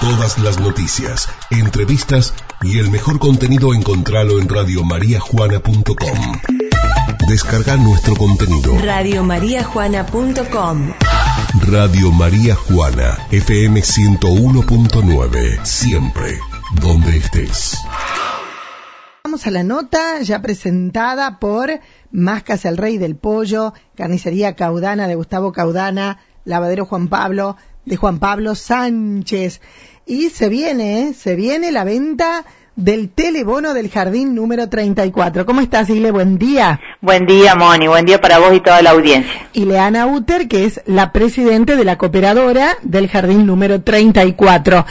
Todas las noticias, entrevistas y el mejor contenido encontralo en radiomariajuana.com. Descarga nuestro contenido. Radiomariajuana.com Radio María Juana, FM 101.9. Siempre, donde estés. Vamos a la nota ya presentada por Mascas el Rey del Pollo, Carnicería Caudana de Gustavo Caudana, Lavadero Juan Pablo de Juan Pablo Sánchez. Y se viene, ¿eh? se viene la venta del telebono del jardín número 34. ¿Cómo estás, Ile? Buen día. Buen día, Moni. Buen día para vos y toda la audiencia. Y Leana Uter, que es la presidente de la cooperadora del jardín número 34.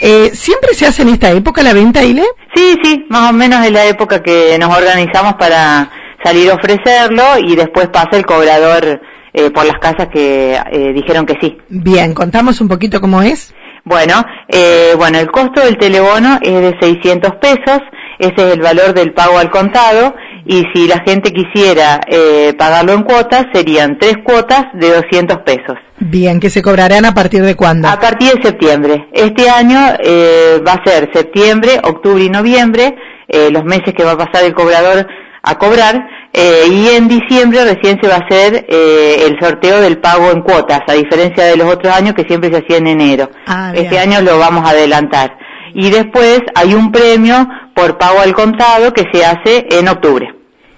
Eh, ¿Siempre se hace en esta época la venta, Ile? Sí, sí, más o menos es la época que nos organizamos para salir a ofrecerlo y después pasa el cobrador eh, por las casas que eh, dijeron que sí. Bien, contamos un poquito cómo es. Bueno, eh, bueno, el costo del telebono es de 600 pesos, ese es el valor del pago al contado, y si la gente quisiera eh, pagarlo en cuotas, serían tres cuotas de 200 pesos. Bien, que se cobrarán a partir de cuándo? A partir de septiembre. Este año eh, va a ser septiembre, octubre y noviembre, eh, los meses que va a pasar el cobrador a cobrar, eh, y en diciembre recién se va a hacer eh, el sorteo del pago en cuotas, a diferencia de los otros años que siempre se hacía en enero. Ah, este año lo vamos a adelantar. Y después hay un premio por pago al contado que se hace en octubre.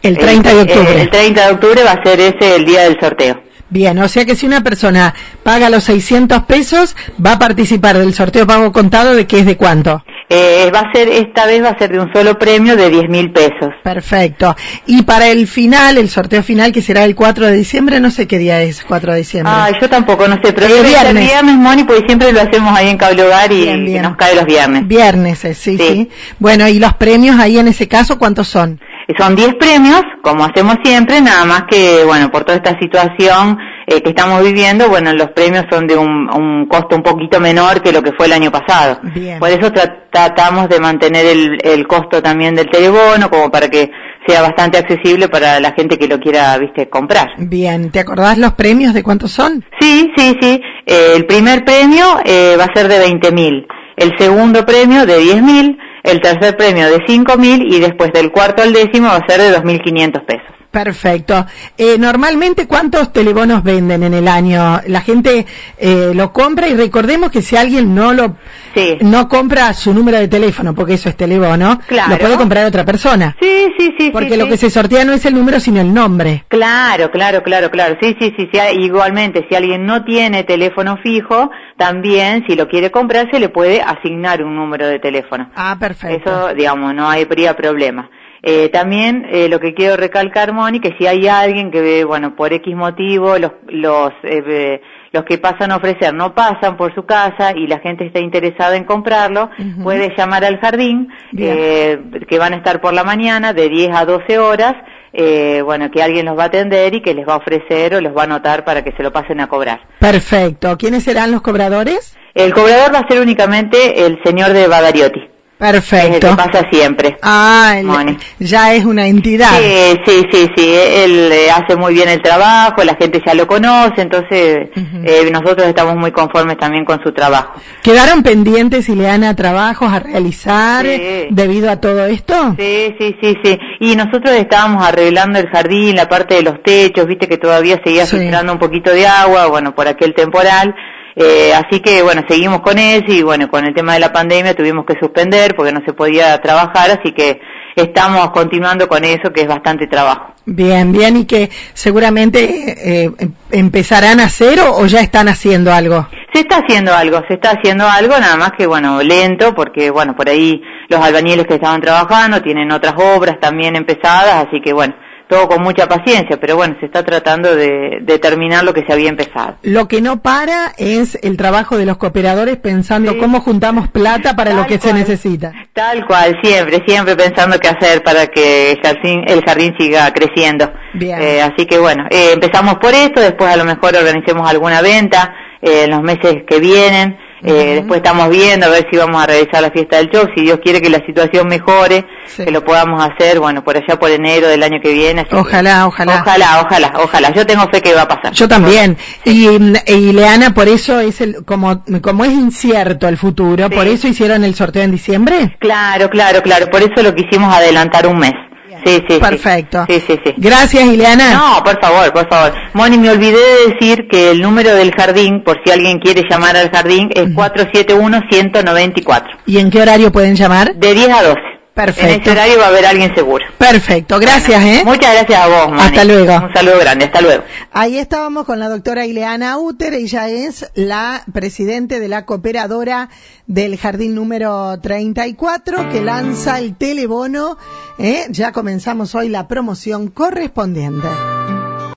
El 30 de Eh, octubre. el 30 de octubre va a ser ese el día del sorteo. Bien, o sea que si una persona paga los 600 pesos, va a participar del sorteo pago contado de que es de cuánto. Eh, va a ser, esta vez va a ser de un solo premio de 10 mil pesos. Perfecto. Y para el final, el sorteo final que será el 4 de diciembre, no sé qué día es 4 de diciembre. Ah, yo tampoco, no sé, pero El ser viernes. viernes, Moni, porque siempre lo hacemos ahí en Cable Hogar y, Bien, bien. y nos cae los viernes. Viernes, eh, sí, sí, Sí. Bueno, y los premios ahí en ese caso, ¿cuántos son? Son 10 premios, como hacemos siempre, nada más que, bueno, por toda esta situación eh, que estamos viviendo, bueno, los premios son de un, un costo un poquito menor que lo que fue el año pasado. Bien. Por eso tra- tratamos de mantener el, el costo también del telebono, como para que sea bastante accesible para la gente que lo quiera, viste, comprar. Bien, ¿te acordás los premios de cuántos son? Sí, sí, sí. Eh, el primer premio eh, va a ser de 20 mil, el segundo premio de 10 mil, el tercer premio de 5 mil y después del cuarto al décimo va a ser de 2.500 pesos. Perfecto. Eh, normalmente, ¿cuántos telebonos venden en el año? La gente eh, lo compra y recordemos que si alguien no lo Sí. no compra su número de teléfono, porque eso es telebono, Claro. lo puede comprar otra persona. Sí, sí, sí. Porque sí, lo sí. que se sortea no es el número, sino el nombre. Claro, claro, claro, claro. Sí, sí, sí, sí. Igualmente, si alguien no tiene teléfono fijo, también, si lo quiere comprar, se le puede asignar un número de teléfono. Ah, perfecto. Eso, digamos, no habría problema. Eh, también eh, lo que quiero recalcar, Moni, que si hay alguien que, bueno, por X motivo, los, los, eh, los que pasan a ofrecer no pasan por su casa y la gente está interesada en comprarlo, puede llamar al jardín, eh, que van a estar por la mañana de 10 a 12 horas, eh, bueno, que alguien los va a atender y que les va a ofrecer o los va a anotar para que se lo pasen a cobrar. Perfecto. ¿Quiénes serán los cobradores? El cobrador va a ser únicamente el señor de Badariotti, es Perfecto. que pasa siempre. Ah, el- Moni. ya es una entidad. Sí, sí, sí, sí, él eh, hace muy bien el trabajo, la gente ya lo conoce, entonces eh, nosotros estamos muy conformes también con su trabajo. ¿Quedaron pendientes, Ileana, trabajos a realizar Sí. debido a todo esto? Sí, sí, sí, sí. Y nosotros estábamos arreglando el jardín, la parte de los techos, viste que todavía seguía Sí. filtrando un poquito de agua, bueno, por aquel temporal. Eh, así que, bueno, seguimos con eso y, bueno, con el tema de la pandemia tuvimos que suspender porque no se podía trabajar, así que estamos continuando con eso, que es bastante trabajo. Bien, bien, y que seguramente eh, em- empezarán a hacer o, o ya están haciendo algo. Se está haciendo algo, se está haciendo algo, nada más que, bueno, lento, porque, bueno, por ahí los albañiles que estaban trabajando tienen otras obras también empezadas, así que, bueno, todo con mucha paciencia, pero bueno, se está tratando de, de terminar lo que se había empezado. Lo que no para es el trabajo de los cooperadores pensando Sí. cómo juntamos plata para lo que se necesita. Tal cual, siempre, siempre pensando qué hacer para que el jardín, el jardín siga creciendo. Bien. Eh, así que bueno, eh, empezamos por esto, después a lo mejor organicemos alguna venta eh, en los meses que vienen, Eh, después estamos viendo a ver si vamos a realizar la fiesta del show, si Dios quiere que la situación mejore, que lo podamos hacer, bueno, por allá por enero del año que viene. Ojalá, ojalá. Ojalá, ojalá, ojalá. Yo tengo fe que va a pasar. Yo también. Y, y Leana, por eso es el, como, como es incierto el futuro, por eso hicieron el sorteo en diciembre. Claro, claro, claro. Por eso lo quisimos adelantar un mes. Sí, sí, Perfecto. Sí, sí, sí. Gracias, Ileana. No, por favor, por favor. Moni, me olvidé de decir que el número del jardín, por si alguien quiere llamar al jardín, es 471-194. ¿Y en qué horario pueden llamar? De 10 a 12. Perfecto. En ese horario va a haber alguien seguro. Perfecto, gracias, ¿eh? Muchas gracias a vos. Hasta luego. Un saludo grande, hasta luego. Ahí estábamos con la doctora Ileana Uter, ella es la presidente de la cooperadora del jardín número 34 que lanza el telebono, ¿eh? Ya comenzamos hoy la promoción correspondiente.